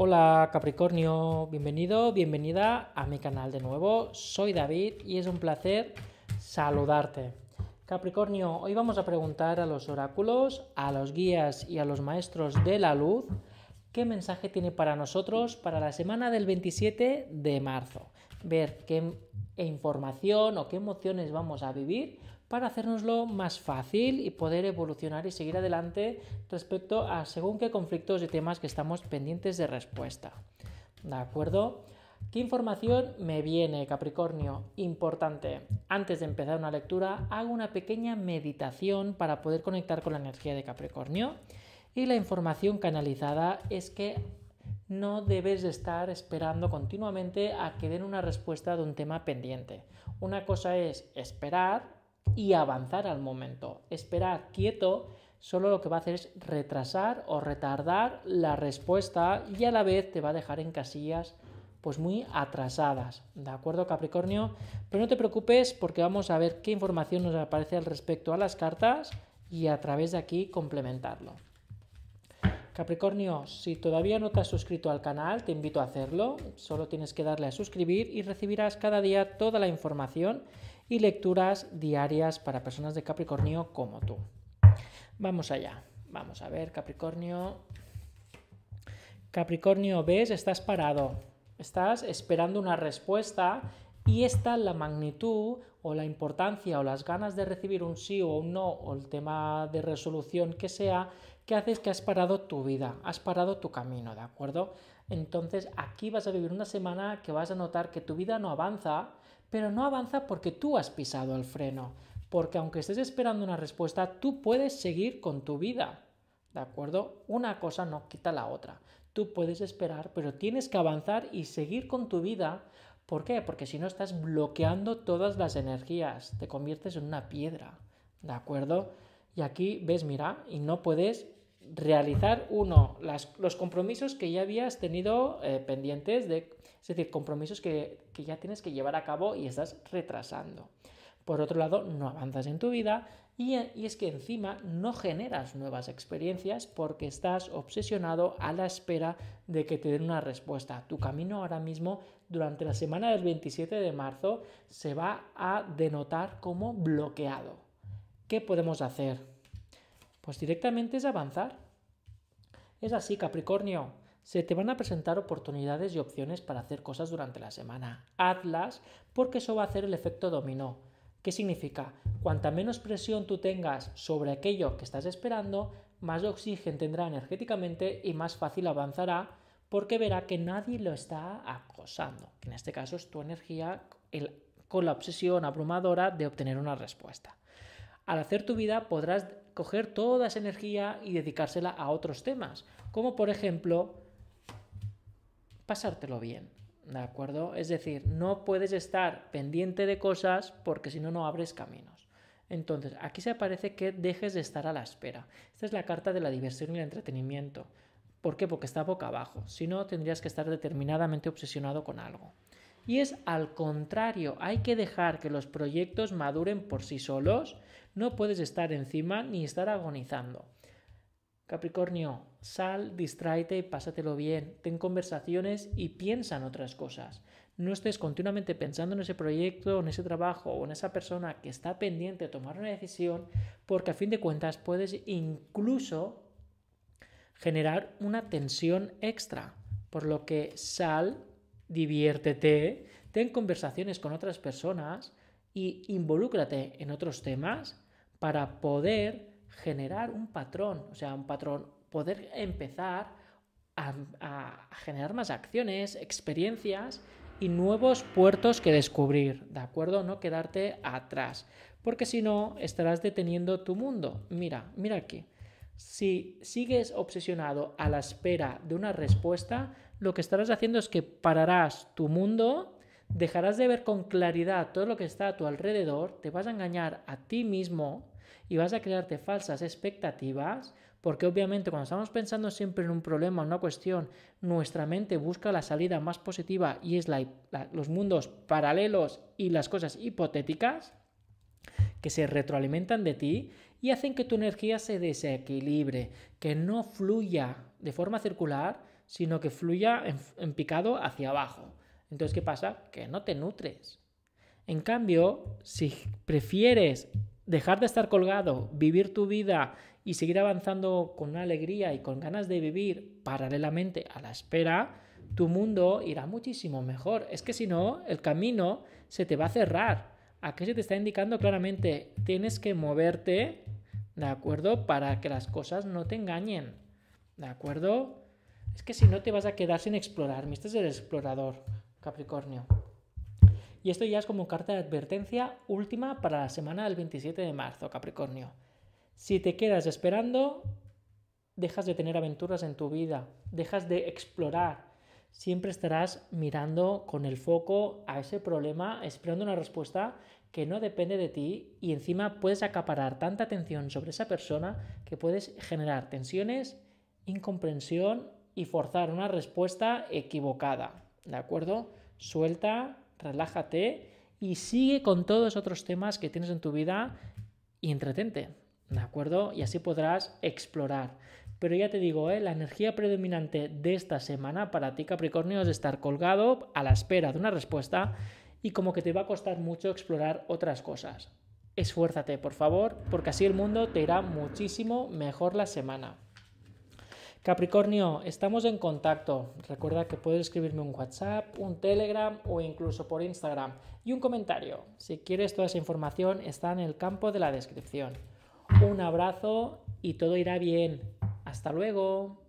Hola Capricornio, bienvenido, bienvenida a mi canal de nuevo. Soy David y es un placer saludarte. Capricornio, hoy vamos a preguntar a los oráculos, a los guías y a los maestros de la luz qué mensaje tiene para nosotros para la semana del 27 de marzo. Ver qué información o qué emociones vamos a vivir para hacernoslo más fácil y poder evolucionar y seguir adelante respecto a según qué conflictos y temas que estamos pendientes de respuesta. ¿De acuerdo? ¿Qué información me viene, Capricornio? Importante. Antes de empezar una lectura, hago una pequeña meditación para poder conectar con la energía de Capricornio. Y la información canalizada es que no debes estar esperando continuamente a que den una respuesta de un tema pendiente. Una cosa es esperar y avanzar al momento. Esperar quieto solo lo que va a hacer es retrasar o retardar la respuesta y a la vez te va a dejar en casillas pues muy atrasadas. ¿De acuerdo, Capricornio? Pero no te preocupes porque vamos a ver qué información nos aparece al respecto a las cartas y a través de aquí complementarlo. Capricornio, si todavía no te has suscrito al canal, te invito a hacerlo. Solo tienes que darle a suscribir y recibirás cada día toda la información y lecturas diarias para personas de Capricornio como tú. Vamos allá. Vamos a ver, Capricornio. Capricornio, ves, estás parado. Estás esperando una respuesta y esta la magnitud o la importancia o las ganas de recibir un sí o un no o el tema de resolución que sea que haces que has parado tu vida, has parado tu camino, ¿de acuerdo? Entonces aquí vas a vivir una semana que vas a notar que tu vida no avanza pero no avanza porque tú has pisado el freno, porque aunque estés esperando una respuesta, tú puedes seguir con tu vida. ¿De acuerdo? Una cosa no quita la otra. Tú puedes esperar, pero tienes que avanzar y seguir con tu vida. ¿Por qué? Porque si no estás bloqueando todas las energías, te conviertes en una piedra. ¿De acuerdo? Y aquí ves, mira, y no puedes realizar uno, los compromisos que ya habías tenido eh, pendientes, de, es decir, compromisos que, ya tienes que llevar a cabo y estás retrasando. Por otro lado, no avanzas en tu vida y, y, es que encima no generas nuevas experiencias porque estás obsesionado a la espera de que te den una respuesta. Tu camino ahora mismo, durante la semana del 27 de marzo, se va a denotar como bloqueado. ¿Qué podemos hacer? Pues directamente es avanzar. Es así, Capricornio. Se te van a presentar oportunidades y opciones para hacer cosas durante la semana. Hazlas porque eso va a hacer el efecto dominó. ¿Qué significa? Cuanta menos presión tú tengas sobre aquello que estás esperando, más oxígeno tendrá energéticamente y más fácil avanzará porque verá que nadie lo está acosando. en este caso es tu energía con la obsesión abrumadora de obtener una respuesta. Al hacer tu vida podrás coger toda esa energía y dedicársela a otros temas, como por ejemplo pasártelo bien. ¿De acuerdo? Es decir, no puedes estar pendiente de cosas porque si no, no abres caminos. Entonces, aquí se aparece que dejes de estar a la espera. Esta es la carta de la diversión y el entretenimiento. ¿Por qué? Porque está boca abajo. Si no, tendrías que estar determinadamente obsesionado con algo. Y es al contrario, hay que dejar que los proyectos maduren por sí solos no puedes estar encima ni estar agonizando. Capricornio, sal, distráete y pásatelo bien, ten conversaciones y piensa en otras cosas. No estés continuamente pensando en ese proyecto, en ese trabajo o en esa persona que está pendiente de tomar una decisión, porque a fin de cuentas puedes incluso generar una tensión extra. Por lo que sal, diviértete, ten conversaciones con otras personas y involúcrate en otros temas para poder generar un patrón, o sea, un patrón, poder empezar a, generar más acciones, experiencias y nuevos puertos que descubrir, ¿de acuerdo? No quedarte atrás, porque si no estarás deteniendo tu mundo. Mira, mira aquí. Si sigues obsesionado a la espera de una respuesta, lo que estarás haciendo es que pararás tu mundo dejarás de ver con claridad todo lo que está a tu alrededor, te vas a engañar a ti mismo y vas a crearte falsas expectativas, porque obviamente cuando estamos pensando siempre en un problema, en una cuestión, nuestra mente busca la salida más positiva y es los mundos paralelos y las cosas hipotéticas que se retroalimentan de ti y hacen que tu energía se desequilibre, que no fluya de forma circular, sino que fluya en, picado hacia abajo. Entonces, ¿qué pasa? Que no te nutres. En cambio, si prefieres dejar de estar colgado, vivir tu vida y seguir avanzando con una alegría y con ganas de vivir paralelamente a la espera, tu mundo irá muchísimo mejor. Es que si no, el camino se te va a cerrar. Aquí se te está indicando claramente, tienes que moverte, ¿de acuerdo? Para que las cosas no te engañen, ¿de acuerdo? Es que si no te vas a quedar sin explorar. Este es el explorador, Capricornio. Y esto ya es como carta de advertencia última para la semana del 27 de marzo, Capricornio. Si te quedas esperando, dejas de tener aventuras en tu vida, dejas de explorar, siempre estarás mirando con el foco a ese problema, esperando una respuesta que no depende de ti y encima puedes acaparar tanta atención sobre esa persona que puedes generar tensiones, incomprensión y forzar una respuesta equivocada. ¿De acuerdo? Suelta, relájate y sigue con todos los otros temas que tienes en tu vida y entretente. ¿De acuerdo? Y así podrás explorar. Pero ya te digo, ¿eh? la energía predominante de esta semana para ti, Capricornio, es estar colgado a la espera de una respuesta y como que te va a costar mucho explorar otras cosas. Esfuérzate, por favor, porque así el mundo te irá muchísimo mejor la semana. Capricornio, estamos en contacto. Recuerda que puedes escribirme un WhatsApp, un Telegram o incluso por Instagram. Y un comentario. Si quieres toda esa información está en el campo de la descripción. Un abrazo y todo irá bien. Hasta luego.